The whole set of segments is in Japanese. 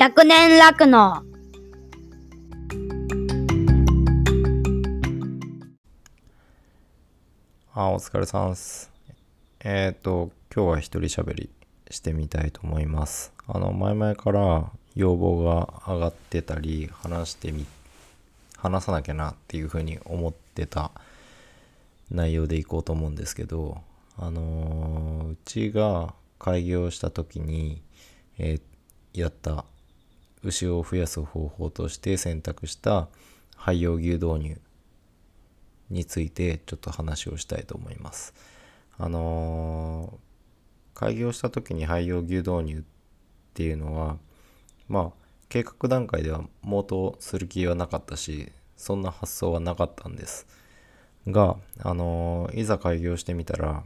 百年楽のあ、お疲れさんっす。えっ、と、今日は一人喋りしてみたいと思います。あの、前々から要望が上がってたり、話してみ、話さなきゃなっていうふうに思ってた内容でいこうと思うんですけど、あのーうちが開業した時に、えーやった牛を増やす方法として選択した廃用牛導入についてちょっと話をしたいと思います。あのー開業した時に廃用牛導入っていうのはまあ計画段階では毛頭する気はなかったしそんな発想はなかったんですがあのーいざ開業してみたら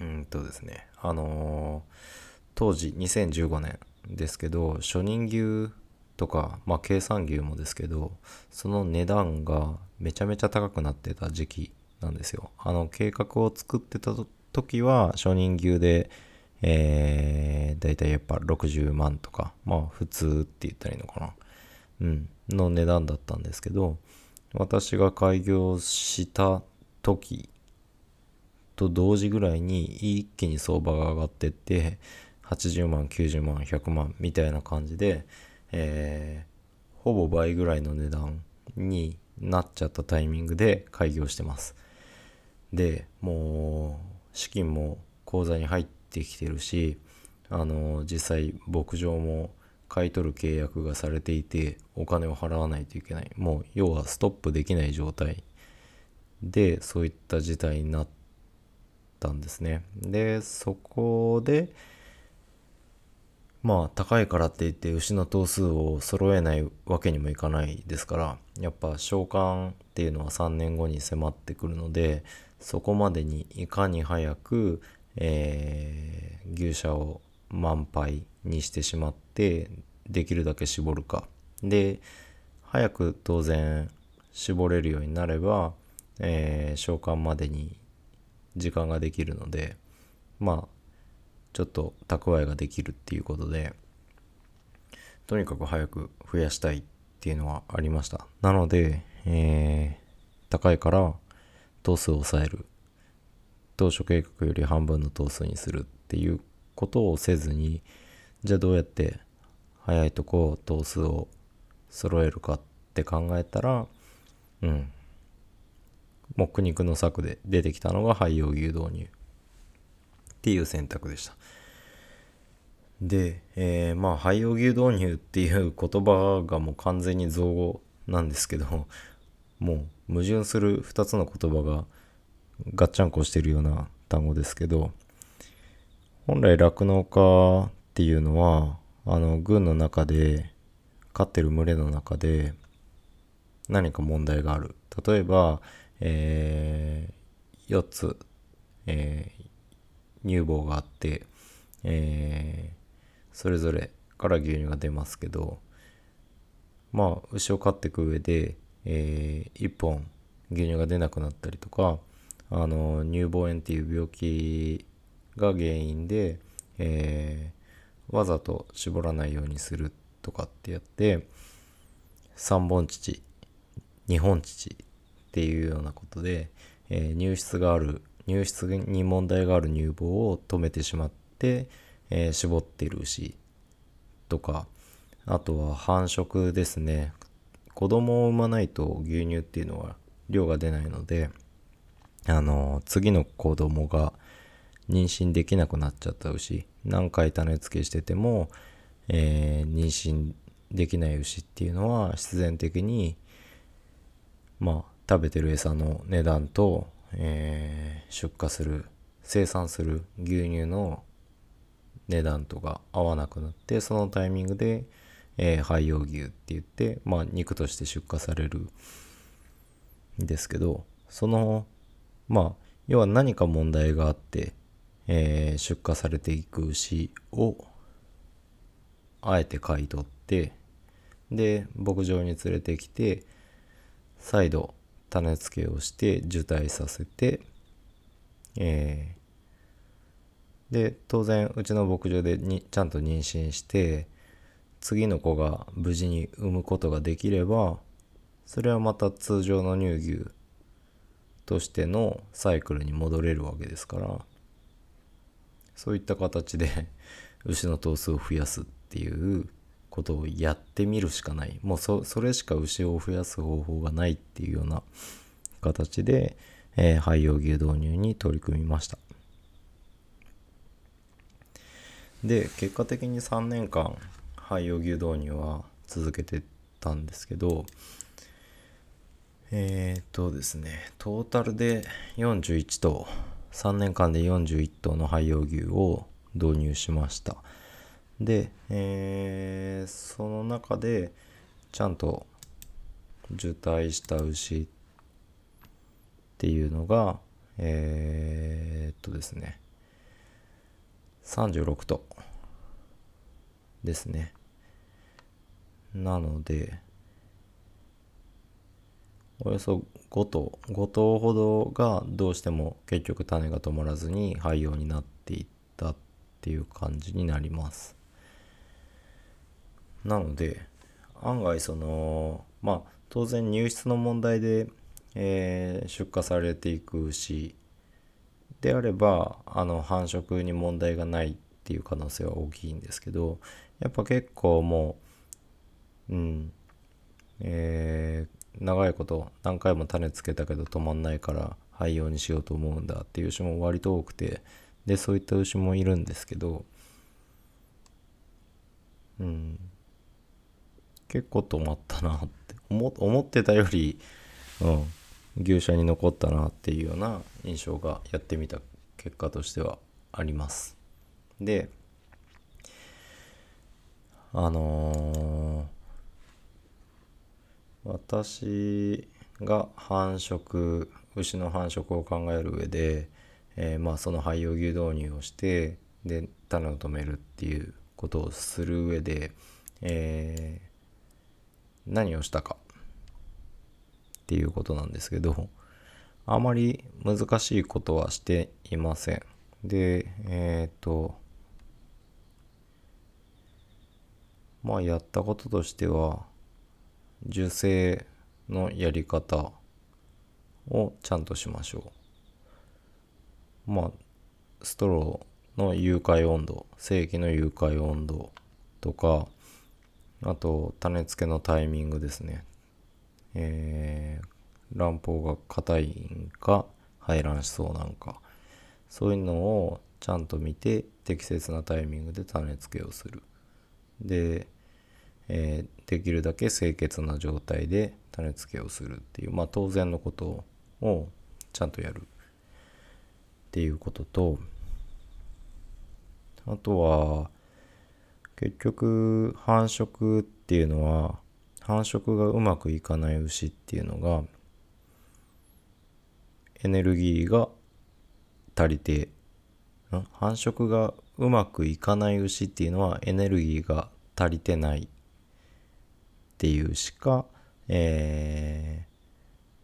うんとですねあのー当時2015年ですけど初任牛とかまあ計算牛もですけどその値段がめちゃめちゃ高くなってた時期なんですよ。あの計画を作ってた時は初任牛でえー、だいたいやっぱ60万とかまあ普通って言ったらいいのかな。うんの値段だったんですけど私が開業した時と同時ぐらいに一気に相場が上がってって80万90万100万みたいな感じで、えーほぼ倍ぐらいの値段になっちゃったタイミングで開業してます。でもう資金も口座に入ってきてるしあの実際牧場も買い取る契約がされていてお金を払わないといけない。もう要はストップできない状態でそういった事態になったんですね。でそこでまあ高いからって言って牛の頭数を揃えないわけにもいかないですからやっぱ召喚っていうのは3年後に迫ってくるのでそこまでにいかに早く、えー牛舎を満杯にしてしまってできるだけ絞るか。で早く当然絞れるようになれば、えー召喚までに時間ができるのでまあちょっと蓄えができるっていうことでとにかく早く増やしたいっていうのはありました。なので、えー高いから頭数を抑える。当初計画より半分の頭数にするっていうことをせずにじゃあどうやって早いとこ頭数を揃えるかって考えたらうん。もう苦肉の策で出てきたのが廃用牛導入。っていう選択でした。で、えーまあ廃用牛導入っていう言葉がもう完全に造語なんですけどもう矛盾する2つの言葉がガッチャンコしてるような単語ですけど本来酪農家っていうのはあの軍の中で飼ってる群れの中で何か問題がある例えば、え4つ、えー乳房があって、えーそれぞれから牛乳が出ますけどまあ牛を飼っていく上で、え1本牛乳が出なくなったりとかあの乳房炎っていう病気が原因で、えーわざと絞らないようにするとかってやって3本乳2本乳っていうようなことで、えー乳質がある乳質に問題がある乳房を止めてしまって、えー絞っている牛とかあとは繁殖ですね。子供を産まないと牛乳っていうのは量が出ないのであの次の子供が妊娠できなくなっちゃった牛何回種付けしてても、えー妊娠できない牛っていうのは必然的にまあ食べてる餌の値段と、えー出荷する生産する牛乳の値段とか合わなくなってそのタイミングで、えー廃用牛って言ってまあ肉として出荷されるんですけどそのまあ要は何か問題があって、えー出荷されていく牛をあえて買い取ってで牧場に連れてきて再度種付けをして受胎させてえーで当然うちの牧場でにちゃんと妊娠して次の子が無事に産むことができればそれはまた通常の乳牛としてのサイクルに戻れるわけですからそういった形で牛の頭数を増やすっていうことをやってみるしかない。もうそれしか牛を増やす方法がないっていうような形で、えー、廃用牛導入に取り組みました。で結果的に3年間廃用牛導入は続けてたんですけどえー、っとですねトータルで41頭3年間で41頭の廃用牛を導入しました。で、えー、その中でちゃんと受胎した牛っていうのがえー、っとですね36頭ですね。なのでおよそ5頭5頭ほどがどうしても結局種が止まらずに廃用になっていったっていう感じになります。なので案外そのまあ当然入室の問題で、えー、出荷されていく牛であればあの繁殖に問題がないっていう可能性は大きいんですけどやっぱ結構もううんえー、長いこと何回も種つけたけど止まんないから廃用にしようと思うんだっていう牛も割と多くてでそういった牛もいるんですけどうん。結構止まったなって思思ってたより、うん、牛舎に残ったなっていうような印象がやってみた結果としてはあります。であのー、私が繁殖牛の繁殖を考える上で、えー、まあその廃用牛導入をしてで種を止めるっていうことをする上で、えー、何をしたかっていうことなんですけどあまり難しいことはしていません。でえっ、とまあやったこととしては受精のやり方をちゃんとしましょう。まあストローの融解温度正規の融解温度とかあと種付けのタイミングですね。えー、卵胞が硬いんか排卵しそうなんかそういうのをちゃんと見て適切なタイミングで種付けをする。でえー、できるだけ清潔な状態で種付けをするっていう、まあ、当然のことをちゃんとやるっていうこととあとは結局繁殖っていうのは繁殖がうまくいかない牛っていうのがエネルギーが足りて繁殖がうまくいかない牛っていうのはエネルギーが足りてないっていうしか、え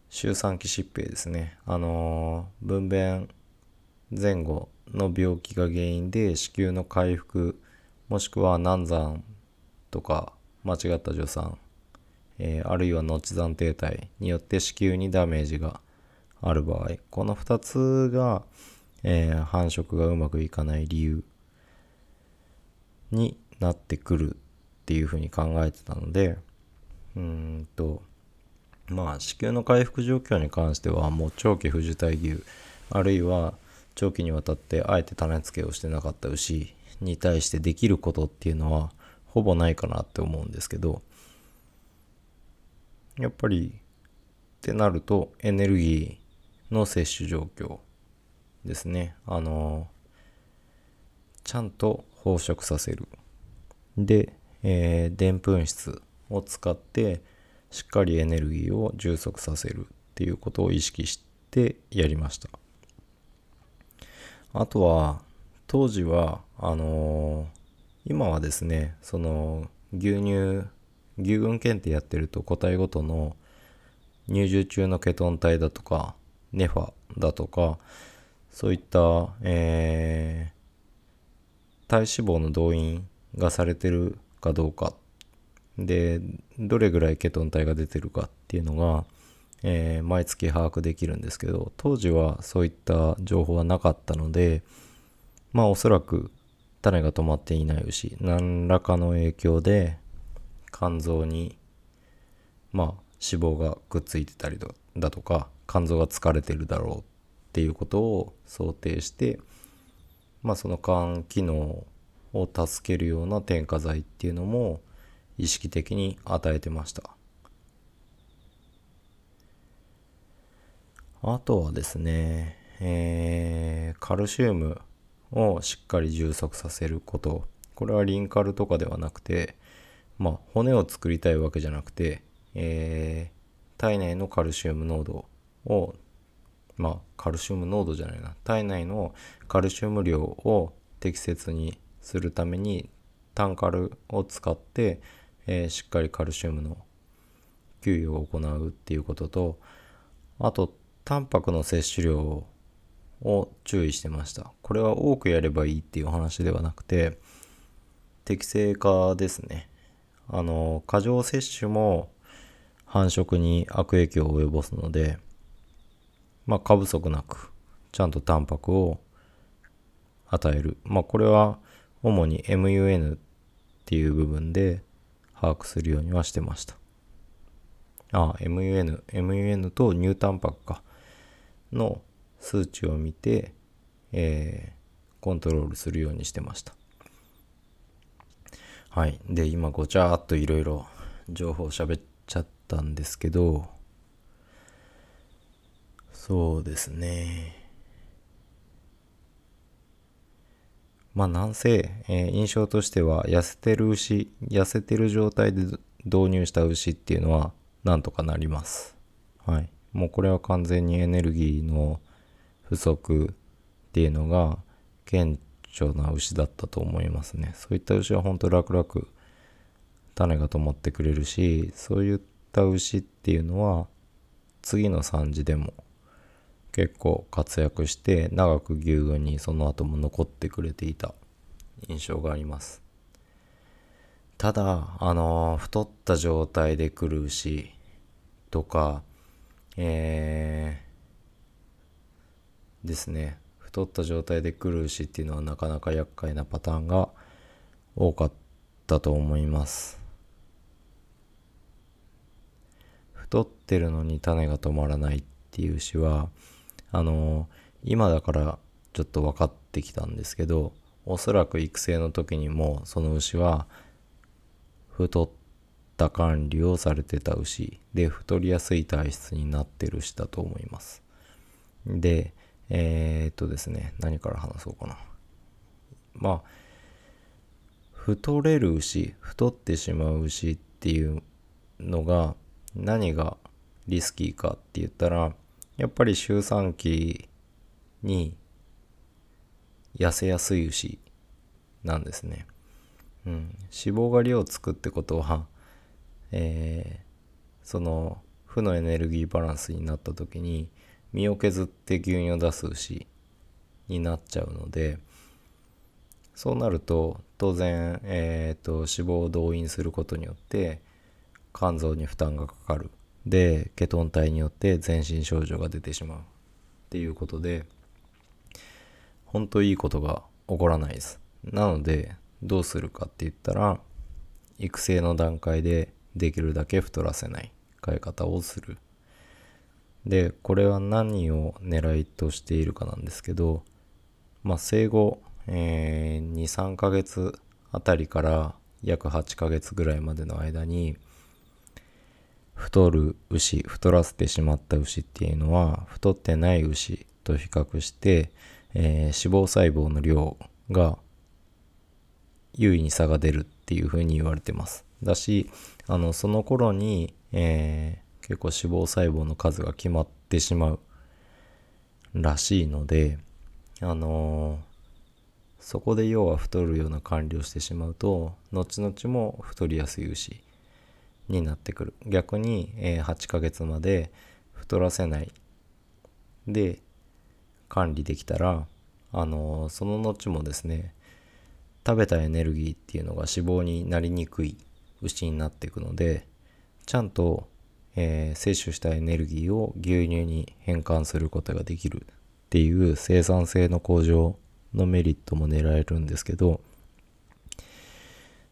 ー、周産期疾病ですね。あのー、分娩前後の病気が原因で子宮の回復、もしくは難産とか間違った助産、えー、あるいは後産停滞によって子宮にダメージがある場合、この2つが、えー、繁殖がうまくいかない理由になってくるっていうふうに考えてたので、うんとまあ子宮の回復状況に関してはもう長期不受胎牛あるいは長期にわたってあえて種付けをしてなかった牛に対してできることっていうのはほぼないかなって思うんですけどやっぱりってなるとエネルギーの摂取状況ですね。あのちゃんと飽食させる。ででんぷん質を使ってしっかりエネルギーを充足させるっていうことを意識してやりました。あとは当時はあのー、今はですねその牛乳牛群検定やってると個体ごとの乳汁中のケトン体だとかネファだとかそういった、えー、体脂肪の動員がされてるかどうか。でどれぐらいケトン体が出てるかっていうのが、えー、毎月把握できるんですけど当時はそういった情報はなかったのでまあおそらく種が止まっていない牛何らかの影響で肝臓にまあ脂肪がくっついてたりだとか肝臓が疲れてるだろうっていうことを想定してまあその肝機能を助けるような添加剤っていうのも意識的に与えてました。あとはですね、えー、カルシウム。をしっかり充足させること。これはリンカルとかではなくてまあ骨を作りたいわけじゃなくて、えー、体内のカルシウム濃度をまあカルシウム濃度じゃないな。体内のカルシウム量を適切にするためにタンカルを使って、えー、しっかりカルシウムの給与を行うっていうこととあとタンパクの摂取量をを注意してました。これは多くやればいいっていう話ではなくて適正化ですね。あの過剰摂取も繁殖に悪影響を及ぼすのでまあ過不足なくちゃんとタンパクを与える。まあこれは主に MUN っていう部分で把握するようにはしてました。ああ MUN MUN と乳タンパクか。の数値を見て、えー、コントロールするようにしてました。はい。で、今ごちゃっといろいろ情報喋っちゃったんですけど、そうですね。まあなんせ、えー、印象としては痩せてる牛、痩せてる状態で導入した牛っていうのはなんとかなります。はい。もうこれは完全にエネルギーの不足っていうのが顕著な牛だったと思いますね。そういった牛は本当楽々種が止まってくれるし、そういった牛っていうのは次の産地でも結構活躍して長く牛群にその後も残ってくれていた印象があります。ただ、あのー、太った状態で来る牛とか、えー、ですね。太った状態で来る牛っていうのはなかなか厄介なパターンが多かったと思います。太ってるのに種が止まらないっていう牛はあの今だからちょっと分かってきたんですけどおそらく育成の時にもその牛は太った管理をされてた牛で太りやすい体質になってる牛だと思います。でえー、っとですね、何から話そうかな。まあ、太れる牛、太ってしまう牛っていうのが何がリスキーかって言ったら、やっぱり周産期に痩せやすい牛なんですね。うん、脂肪が量をつくってことは、えー、その負のエネルギーバランスになった時に身を削って牛乳を出す牛になっちゃうのでそうなると当然、えーと、脂肪を動員することによって肝臓に負担がかかる。でケトン体によって全身症状が出てしまう。っていうことで本当いいことが起こらないです。なのでどうするかって言ったら育成の段階でできるだけ太らせない飼い方をする。で、これは何を狙いとしているかなんですけど、まあ、生後、えー、2、3ヶ月あたりから約8ヶ月ぐらいまでの間に、太る牛、太らせてしまった牛っていうのは、太ってない牛と比較して、えー、脂肪細胞の量が優位に差が出るっていうふうに言われてます。だし、あの、その頃に、えー結構脂肪細胞の数が決まってしまうらしいので、あのー、そこで要は太るような管理をしてしまうと、後々も太りやすい牛になってくる。逆に、えー、8ヶ月まで太らせないで管理できたら、あのー、その後もですね、食べたエネルギーっていうのが脂肪になりにくい牛になっていくのでちゃんと、えー、摂取したエネルギーを牛乳に変換することができるっていう生産性の向上のメリットも狙えるんですけど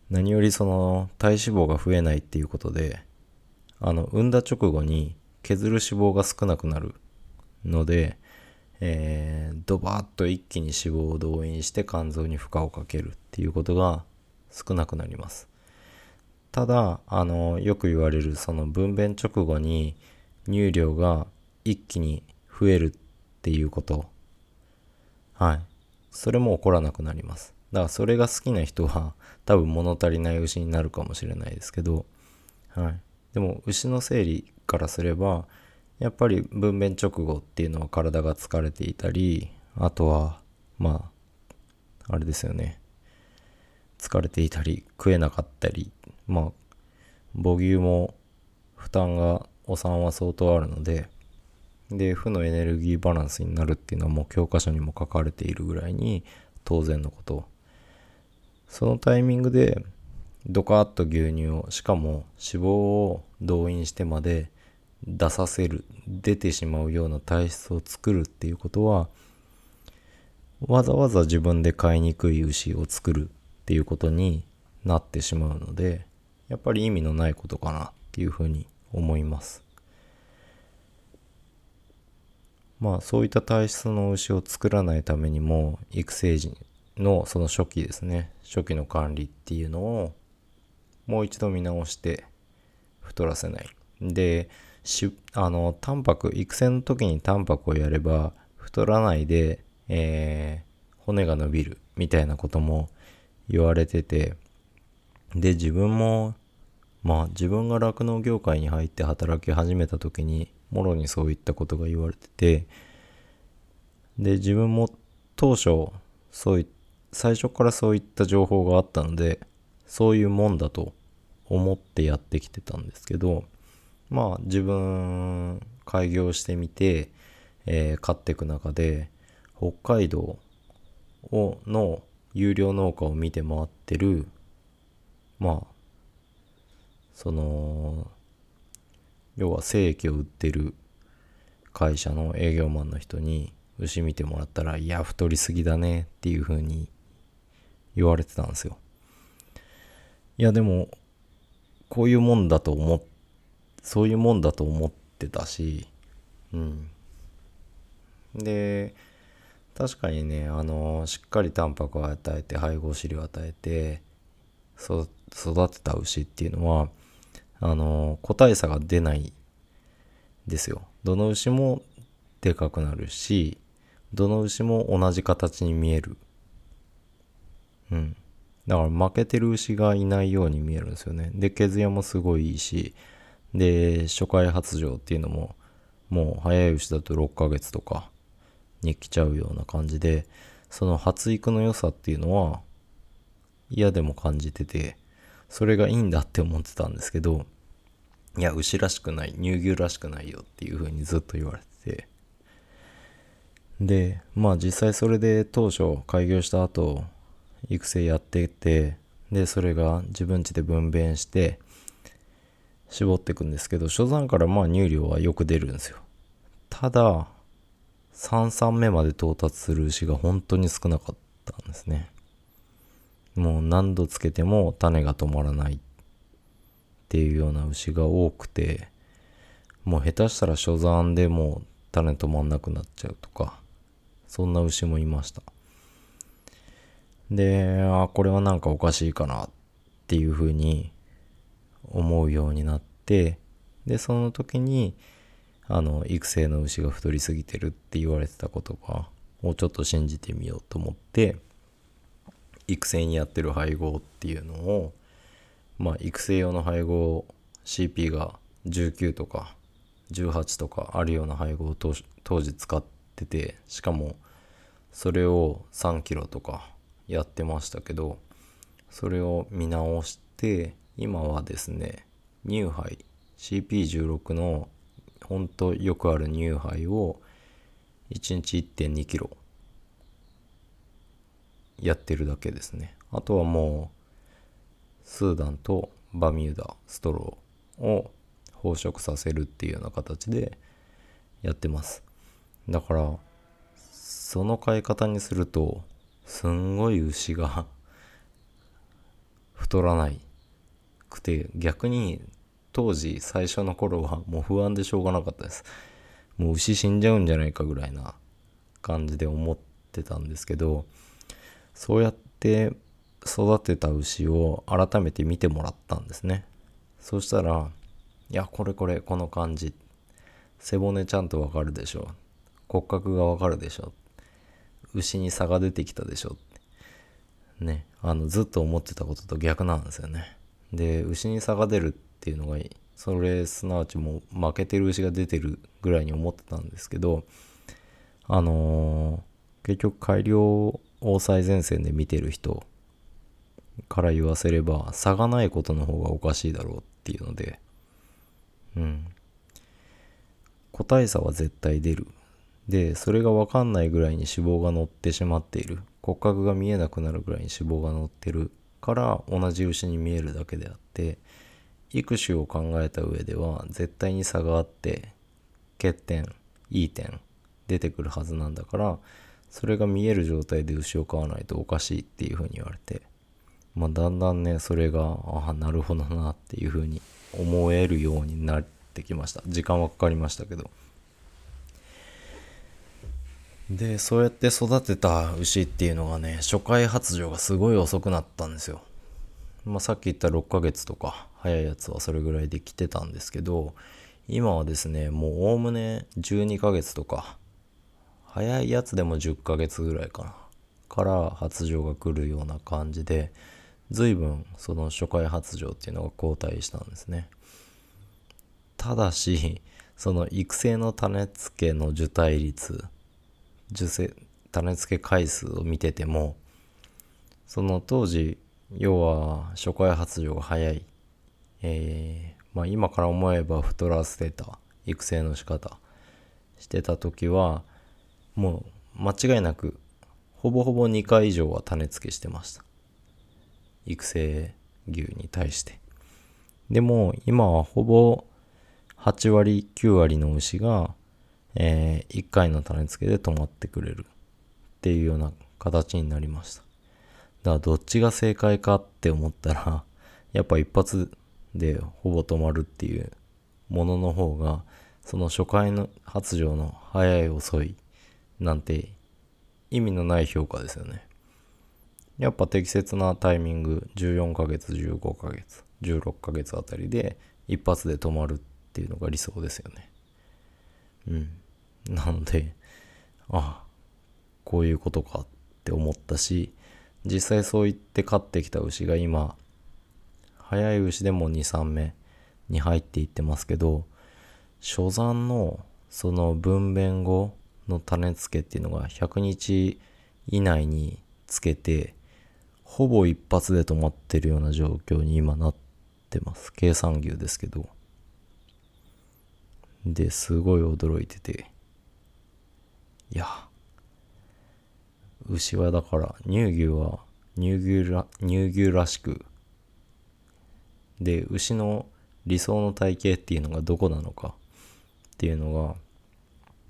何よりその体脂肪が増えないっていうことであの産んだ直後に削る脂肪が少なくなるので、えー、ドバーッと一気に脂肪を動員して肝臓に負荷をかけるっていうことが少なくなります。ただあのよく言われるその分娩直後に乳量が一気に増えるっていうこと。はい。それも起こらなくなります。だからそれが好きな人は多分物足りない牛になるかもしれないですけど。はい。でも牛の生理からすればやっぱり分娩直後っていうのは体が疲れていたりあとはまああれですよね。疲れていたり食えなかったりまあ母牛も負担がお産は相当あるのでで負のエネルギーバランスになるっていうのはもう教科書にも書かれているぐらいに当然のこと。そのタイミングでドカッと牛乳をしかも脂肪を動員してまで出させる出てしまうような体質を作るっていうことはわざわざ自分で飼いにくい牛を作るっていうことになってしまうのでやっぱり意味のないことかなっていうふうに思いますまあそういった体質の牛を作らないためにも育成時のその初期ですね初期の管理っていうのをもう一度見直して太らせない。で、しあの、タンパク、育成の時にタンパクをやれば太らないで、えー、骨が伸びるみたいなことも言われてて、で、自分も、まあ自分が酪農業界に入って働き始めた時に、もろにそういったことが言われてて、で、自分も当初、そうい、最初からそういった情報があったので、そういうもんだと思ってやってきてたんですけどまあ自分開業してみて、えー、買っていく中で北海道をの有料農家を見て回ってるまあその要は精液を売ってる会社の営業マンの人に牛見てもらったら「いや太りすぎだね」っていう風に言われてたんですよ。いやでもこういうもんだと思っそういうもんだと思ってたしうんで確かにねあのしっかりタンパクを与えて配合飼料を与えて育育てた牛っていうのはあの個体差が出ないですよ。どの牛もでかくなるしどの牛も同じ形に見える。うん。だから負けてる牛がいないように見えるんですよね。で、毛艶もすごいいいし、で、初回発情っていうのも、もう早い牛だと6ヶ月とかに来ちゃうような感じで、その発育の良さっていうのは嫌でも感じてて、それがいいんだって思ってたんですけど、いや、牛らしくない、乳牛らしくないよっていう風にずっと言われてて、で、まあ実際それで当初開業した後、育成やっててでそれが自分家で分娩して絞っていくんですけど初産からまあ乳量はよく出るんですよ。ただ3産目まで到達する牛が本当に少なかったんですね。もう何度つけても種が止まらないっていうような牛が多くてもう下手したら初産でもう種止まんなくなっちゃうとかそんな牛もいました。で、あ、これはなんかおかしいかなっていうふうに思うようになって、で、その時に、あの、育成の牛が太りすぎてるって言われてた言葉をちょっと信じてみようと思って、育成にやってる配合っていうのを、まあ、育成用の配合 CP が19とか18とかあるような配合を当時使ってて、しかもそれを3キロとかやってましたけどそれを見直して今はですね乳杯 CP16 のほんとよくある乳杯を1日1 2キロやってるだけですね。あとはもうスーダンとバミューダストローを飽食させるっていうような形でやってます。だからその飼い方にするとすんごい牛が 太らないくて逆に当時最初の頃はもう不安でしょうがなかったです。もう牛死んじゃうんじゃないかぐらいな感じで思ってたんですけどそうやって育てた牛を改めて見てもらったんですね。そしたらいやこれこれこの感じ。背骨ちゃんとわかるでしょ。骨格がわかるでしょ。牛に差が出てきたでしょ。ねあのずっと思ってたことと逆なんですよね。で牛に差が出るっていうのがそれすなわちもう負けてる牛が出てるぐらいに思ってたんですけどあのー、結局改良を最前線で見てる人から言わせれば差がないことの方がおかしいだろうっていうのでうん。個体差は絶対出る。でそれが分かんないぐらいに脂肪が乗ってしまっている。骨格が見えなくなるぐらいに脂肪が乗ってる。から同じ牛に見えるだけであって育種を考えた上では絶対に差があって欠点いい点出てくるはずなんだからそれが見える状態で牛を飼わないとおかしいっていうふうに言われてまあだんだんねそれがああなるほどなっていうふうに思えるようになってきました。時間はかかりましたけど。でそうやって育てた牛っていうのがね初回発情がすごい遅くなったんですよ。まあ、さっき言った6ヶ月とか早いやつはそれぐらいで来てたんですけど今はですねもうおおむね12ヶ月とか早いやつでも10ヶ月ぐらいかな。から発情が来るような感じで随分その初回発情っていうのが後退したんですね。ただしその育成の種付けの受胎率受精種付け回数を見ててもその当時要は初回発情が早い、えー、まあ、今から思えば太らせてた育成の仕方してた時はもう間違いなくほぼほぼ2回以上は種付けしてました。育成牛に対して。でも今はほぼ8割9割の牛が、えー、1回の種付けで止まってくれるっていうような形になりました。だからどっちが正解かって思ったら、やっぱ一発でほぼ止まるっていうものの方が、その初回の発情の早い遅いなんて意味のない評価ですよね。やっぱ適切なタイミング14ヶ月15ヶ月16ヶ月あたりで一発で止まるっていうのが理想ですよね。うん。なので、ああ、こういうことかって思ったし、実際そう言って飼ってきた牛が今早い牛でも23目に入っていってますけど初産のその分娩後の種付けっていうのが100日以内につけてほぼ一発で止まってるような状況に今なってます。計算牛ですけど。ですごい驚いてて。いや。牛はだから乳牛は乳牛ら乳牛らしく。で牛の理想の体型っていうのがどこなのかっていうのが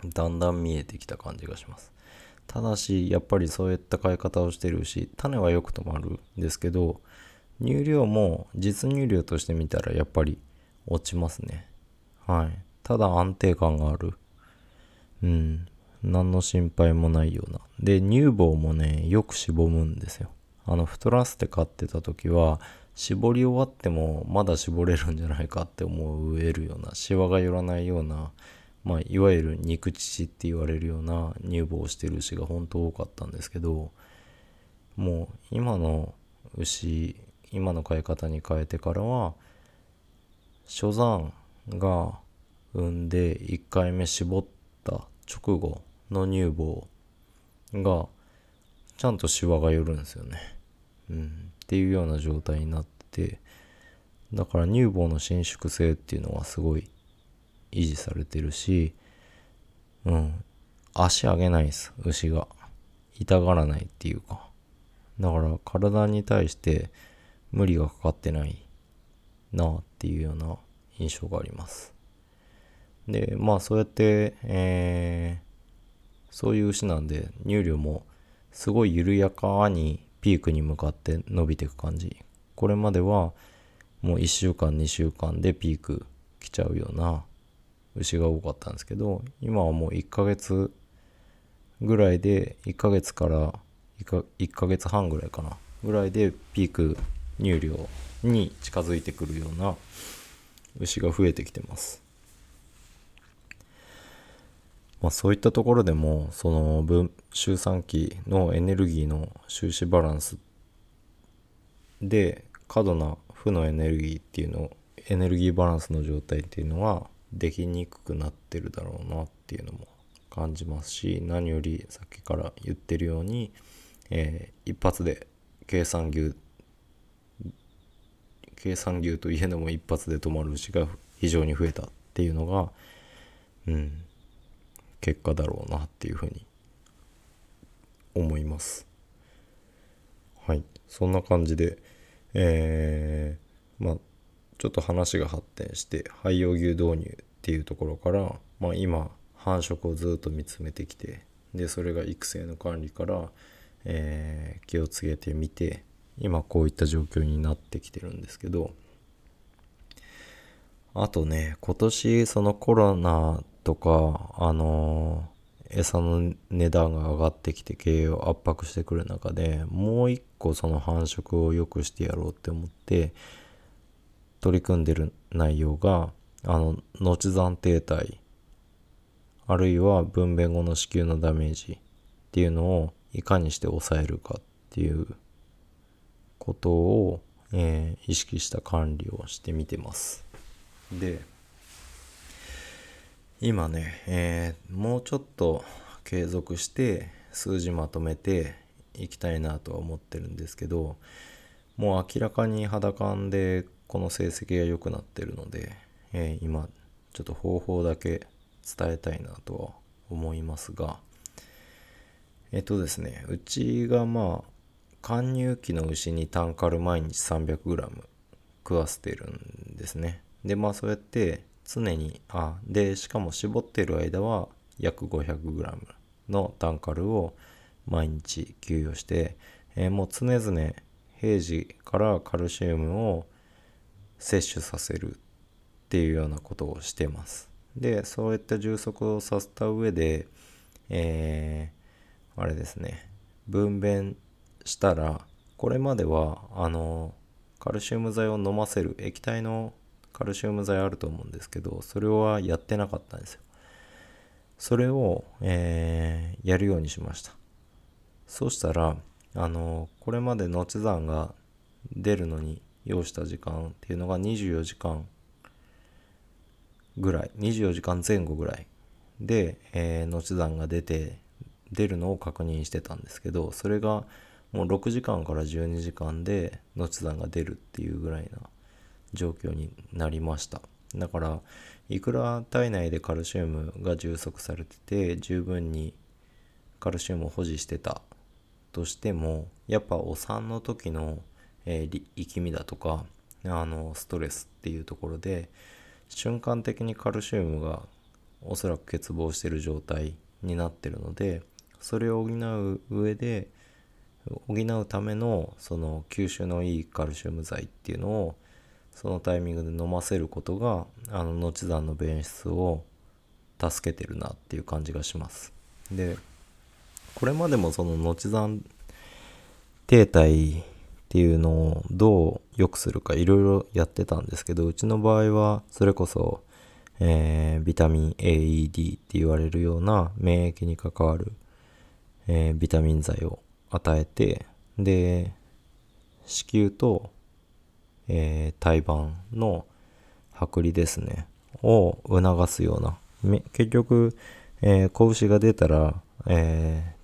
だんだん見えてきた感じがします。ただしやっぱりそういった飼い方をしてる牛種はよく止まるんですけど乳量も実乳量として見たらやっぱり落ちますね。はい。ただ安定感がある。うん。何の心配もないような。で、乳房もね、よくしぼむんですよ。あの、太らせて飼ってた時は、絞り終わってもまだ絞れるんじゃないかって思えるような、シワが寄らないような、まあ、いわゆる肉乳って言われるような乳房をしてる牛が本当多かったんですけど、もう今の牛、今の飼い方に変えてからは、初産が産んで1回目絞った直後の乳房がちゃんとシワが寄るんですよね。うん。っていうような状態になってて、だから乳房の伸縮性っていうのはすごい維持されてるし、うん。足上げないです、牛が。痛がらないっていうか。だから体に対して無理がかかってないなっていうような印象がありますでまあそうやって、えーそういう牛なんで乳量もすごい緩やかにピークに向かって伸びていく感じこれまではもう1週間2週間でピーク来ちゃうような牛が多かったんですけど今はもう1ヶ月ぐらいで1ヶ月から1か ,1 ヶ月半ぐらいかなぐらいでピーク乳量に近づいてくるような牛が増えてきてます。まあ、そういったところでもその分周産期のエネルギーの収支バランスで過度な負のエネルギーっていうのエネルギーバランスの状態っていうのはできにくくなってるだろうなっていうのも感じますし何よりさっきから言ってるように、えー一発で計算牛計算牛といえども一発で止まる牛が非常に増えたっていうのがうん結果だろうなっていうふうに思います。はいそんな感じでえーまあちょっと話が発展して廃用牛導入っていうところから、まあ、今繁殖をずっと見つめてきてでそれが育成の管理から、えー気をつけてみて今こういった状況になってきてるんですけどあとね今年そのコロナとかあのー餌の値段が上がってきて経営を圧迫してくる中でもう一個その繁殖を良くしてやろうって思って取り組んでる内容があの後残停滞あるいは分娩後の子宮のダメージっていうのをいかにして抑えるかっていうことを、えー意識した管理をしてみてます。で今ね、えーもうちょっと継続して数字まとめていきたいなとは思ってるんですけどもう明らかに肌感でこの成績が良くなってるので、えー今ちょっと方法だけ伝えたいなとは思いますがえっとですねうちがまあ貫入期の牛に単カル毎日 300g 食わせてるんですね。でまあそうやって常にあでしかも絞ってる間は約 500g の単カルを毎日給与して、えーもう常々平時からカルシウムを摂取させるっていうようなことをしてます。でそういった充足をさせた上でえーあれですね。分娩したらこれまではあのカルシウム剤を飲ませる液体のカルシウム剤あると思うんですけどそれはやってなかったんですよ。それを、えーやるようにしました。そうしたらあのこれまで後産が出るのに要した時間っていうのが24時間ぐらい24時間前後ぐらいで、えー、後産が出て出るのを確認してたんですけどそれがもう6時間から12時間で後産が出るっていうぐらいな状況になりました。だからいくら体内でカルシウムが充足されてて十分にカルシウムを保持してたとしてもやっぱお産の時の、えー力みだとかあのストレスっていうところで瞬間的にカルシウムがおそらく欠乏してる状態になってるのでそれを補う上で補うためのその吸収のいいカルシウム剤っていうのをそのタイミングで飲ませることがあの後産の便質を助けてるなっていう感じがします。でこれまでもその後産停滞っていうのをどう良くするかいろいろやってたんですけどうちの場合はそれこそ、えービタミン AED って言われるような免疫に関わる、えービタミン剤を与えてで子宮と、えー胎盤の剥離ですねを促すような結局、えー子牛が出たら、えー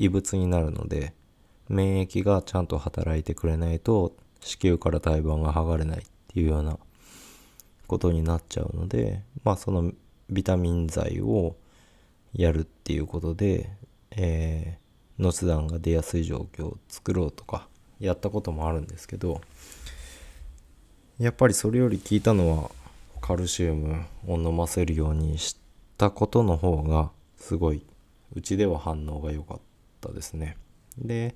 異物になるので免疫がちゃんと働いてくれないと子宮から胎盤が剥がれないっていうようなことになっちゃうのでまあそのビタミン剤をやるっていうことで、えー、ノツダンが出やすい状況を作ろうとかやったこともあるんですけどやっぱりそれより効いたのはカルシウムを飲ませるようにしたことの方がすごいうちでは反応が良かったですね。で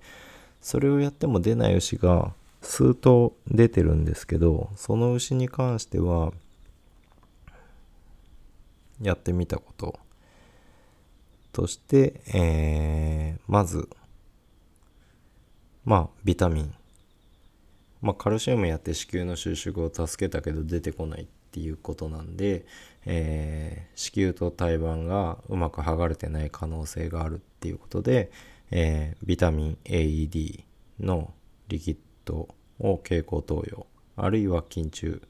それをやっても出ない牛が数頭出てるんですけどその牛に関してはやってみたこと。として、えー、まずまあビタミン。まあカルシウムやって子宮の収縮を助けたけど出てこないっていうことなんで、えー、子宮と胎盤がうまく剥がれてない可能性があるっていうことで、えー、ビタミン AED のリキッドを経口投与あるいは筋中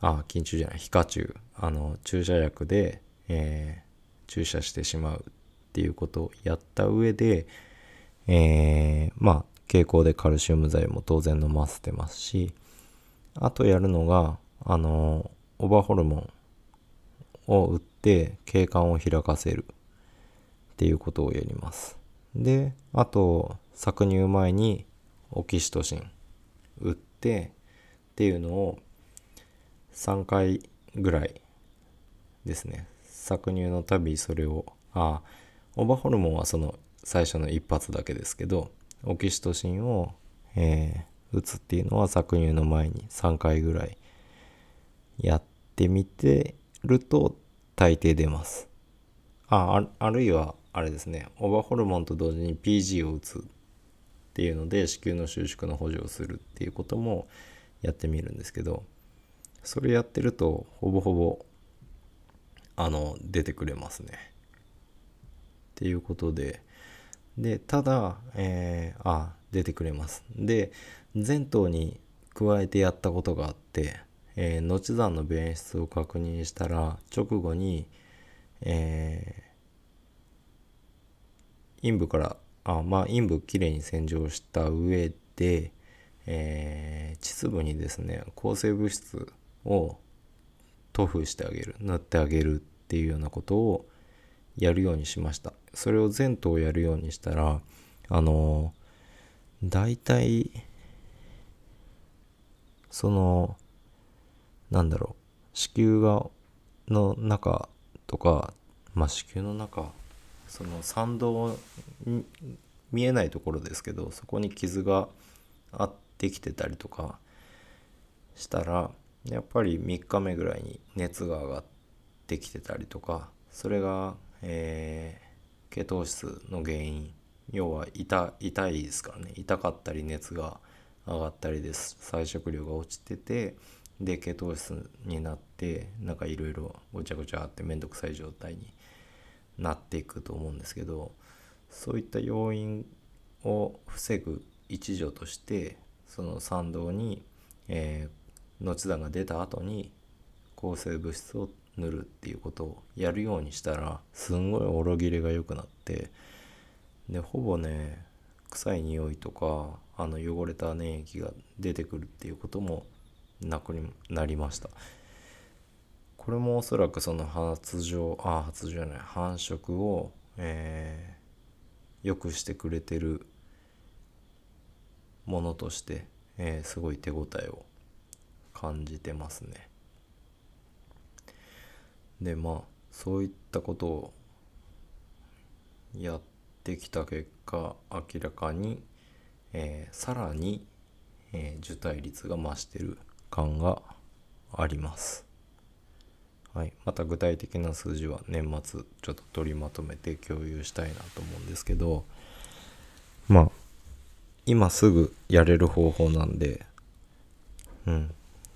あ筋中じゃない皮下中あの注射薬で、えー、注射してしまうっていうことをやった上で、えー、まあ経口でカルシウム剤も当然飲ませてますしあとやるのがあのオーバーホルモンを打って景観を開かせる。っていうことをやります。であと搾乳前にオキシトシン打ってっていうのを3回ぐらいですね。搾乳のたびそれをあオーバーホルモンはその最初の一発だけですけどオキシトシンを、えー、打つっていうのは搾乳の前に3回ぐらいやってみてると大抵出ます。ああるいはあれですねオーバーホルモンと同時に PG を打つっていうので子宮の収縮の補助をするっていうこともやってみるんですけどそれやってるとほぼほぼあの出てくれますね。っていうことででただ、えー、あ出てくれます。で前頭に加えてやったことがあって、えー、後山の便質を確認したら直後に、えー、陰部からあまあ陰部きれいに洗浄した上で、えー、膣部にですね抗生物質を塗布してあげる塗ってあげるっていうようなことをやるようにしました。それを全頭やるようにしたらあの大体そのなんだろう子宮がの中とかまあ子宮の中その参道見えないところですけどそこに傷があってきてたりとかしたらやっぱり3日目ぐらいに熱が上がってきてたりとかそれが、えー、ケトー質の原因要は痛痛いですからね。痛かったり熱が上がったりです。菜食量が落ちててでケトー質になってなんかいろいろごちゃごちゃって面倒くさい状態になっていくと思うんですけどそういった要因を防ぐ一助としてその参道に、えー、後段が出た後に抗生物質を塗るっていうことをやるようにしたらすんごいおろぎれが良くなってでほぼね臭い匂いとかあの汚れた粘液が出てくるっていうこともなくなりました。これもおそらくその発情あ発情じゃない繁殖を、え良くしてくれてるものとして、えー、すごい手応えを感じてますね。でまあそういったことをやってきた結果明らかに、えー、さらに、えー、受胎率が増してる感があります。はい、また具体的な数字は年末ちょっと取りまとめて共有したいなと思うんですけどまあ今すぐやれる方法なんでうん。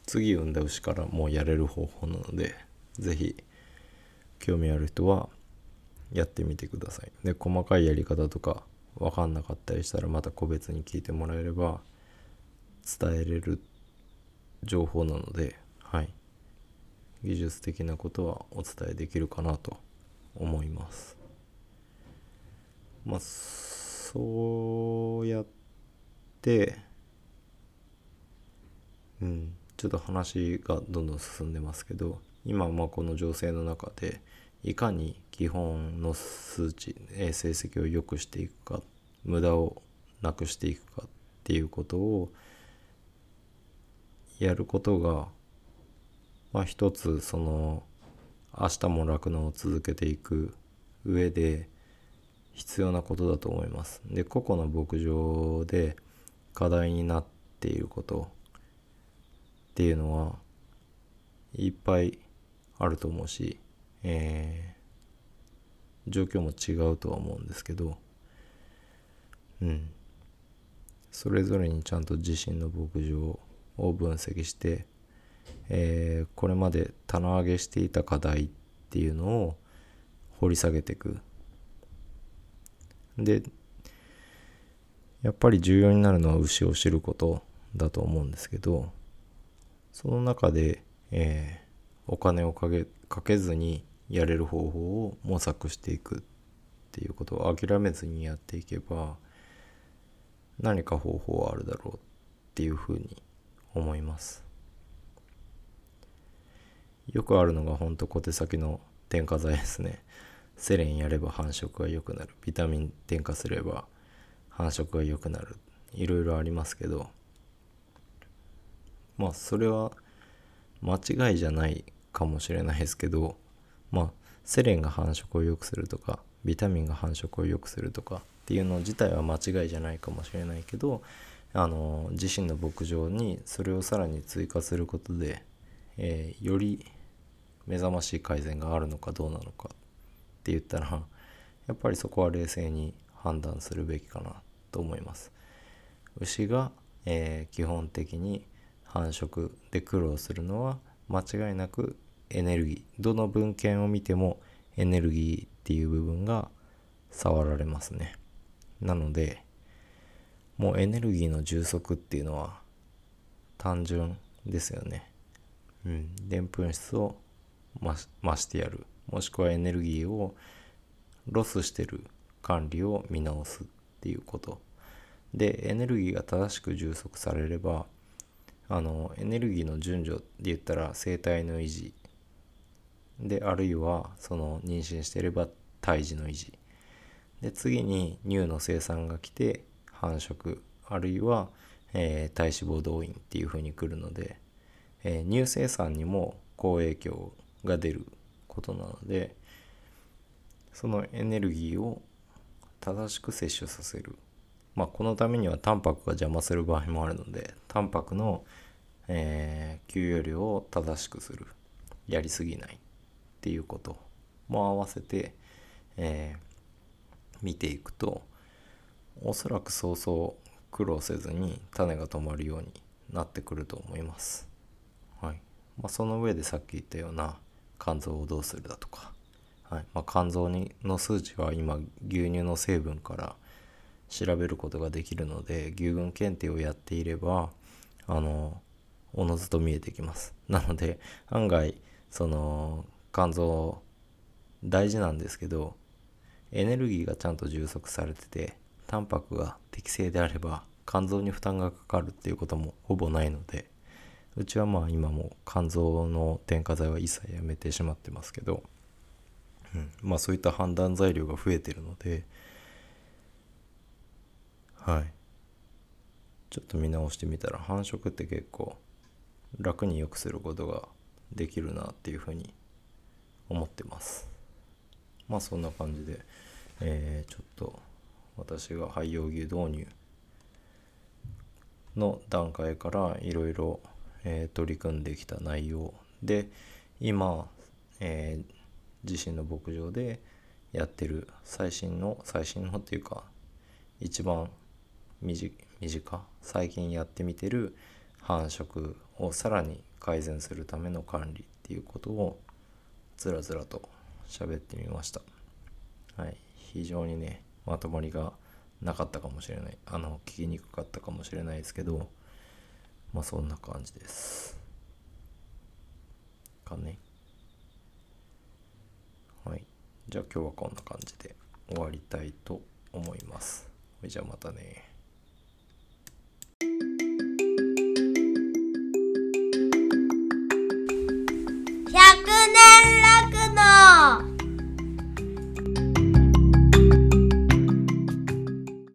次産んだ牛からもうやれる方法なので是非興味ある人はやってみてください。で細かいやり方とか分かんなかったりしたらまた個別に聞いてもらえれば伝えれる情報なのではい。技術的なことはお伝えできるかなと思います。まあそうやってうんちょっと話がどんどん進んでますけど今まあこの情勢の中でいかに基本の数値、え成績を良くしていくか無駄をなくしていくかっていうことをやることがまあ一つその明日も酪農を続けていく上で必要なことだと思います。で個々の牧場で課題になっていることっていうのはいっぱいあると思うし、えー、状況も違うとは思うんですけどうんそれぞれにちゃんと自身の牧場を分析して、えー、これまで棚上げしていた課題っていうのを掘り下げていく。でやっぱり重要になるのは牛を知ることだと思うんですけどその中で、えー、お金をかけかけずにやれる方法を模索していくっていうことを諦めずにやっていけば何か方法はあるだろうっていうふうに思います。よくあるのがほんと小手先の添加剤ですね。セレンやれば繁殖が良くなる。ビタミン添加すれば繁殖が良くなる。いろいろありますけど。まあそれは間違いじゃないかもしれないですけど。まあセレンが繁殖を良くするとかビタミンが繁殖を良くするとかっていうの自体は間違いじゃないかもしれないけどあの自身の牧場にそれをさらに追加することで、えー、より目覚ましい改善があるのかどうなのかって言ったらやっぱりそこは冷静に判断するべきかなと思います。牛が、えー、基本的に繁殖で苦労するのは間違いなくエネルギー。どの文献を見てもエネルギーっていう部分が触られますね。なのでもうエネルギーの充足っていうのは単純ですよね。うん。でんぷん質を増してやる。もしくはエネルギーをロスしてる管理を見直すっていうこと。でエネルギーが正しく充足されればあのエネルギーの順序で言ったら生体の維持。であるいはその妊娠していれば胎児の維持。で次に乳の生産が来て繁殖。あるいは、えー、体脂肪動員っていう風に来るので、えー、乳生産にも好影響が出ることなのでそのエネルギーを正しく摂取させる。まあこのためにはタンパクが邪魔する場合もあるのでタンパクの、えー、給与量を正しくする。やりすぎない。っていうことも合わせて、えー、見ていくとおそらくそうそう苦労せずに種が止まるようになってくると思います。まあ、その上でさっき言ったような肝臓をどうするだとか、はい。まあ、肝臓にの数値は今牛乳の成分から調べることができるので牛群検定をやっていればあのおのずと見えてきます。なので案外その肝臓大事なんですけどエネルギーがちゃんと充足されててタンパクが適正であれば肝臓に負担がかかるっていうこともほぼないのでうちはまあ今も肝臓の添加剤は一切やめてしまってますけど、うん、まあそういった判断材料が増えてるのではい。ちょっと見直してみたら繁殖って結構楽に良くすることができるなっていうふうに思ってます。まあそんな感じで、えー、ちょっと私が廃用牛導入の段階からいろいろえ取り組んできた内容で今、えー、自身の牧場でやってる最新の最新のっていうか一番短最近やってみてる繁殖をさらに改善するための管理っていうことをずらずらと喋ってみました。はい。非常にねまとまりがなかったかもしれない。あの聞きにくかったかもしれないですけどまあそんな感じです。かね。はい。じゃあ今日はこんな感じで終わりたいと思います。じゃあまたね。100年楽の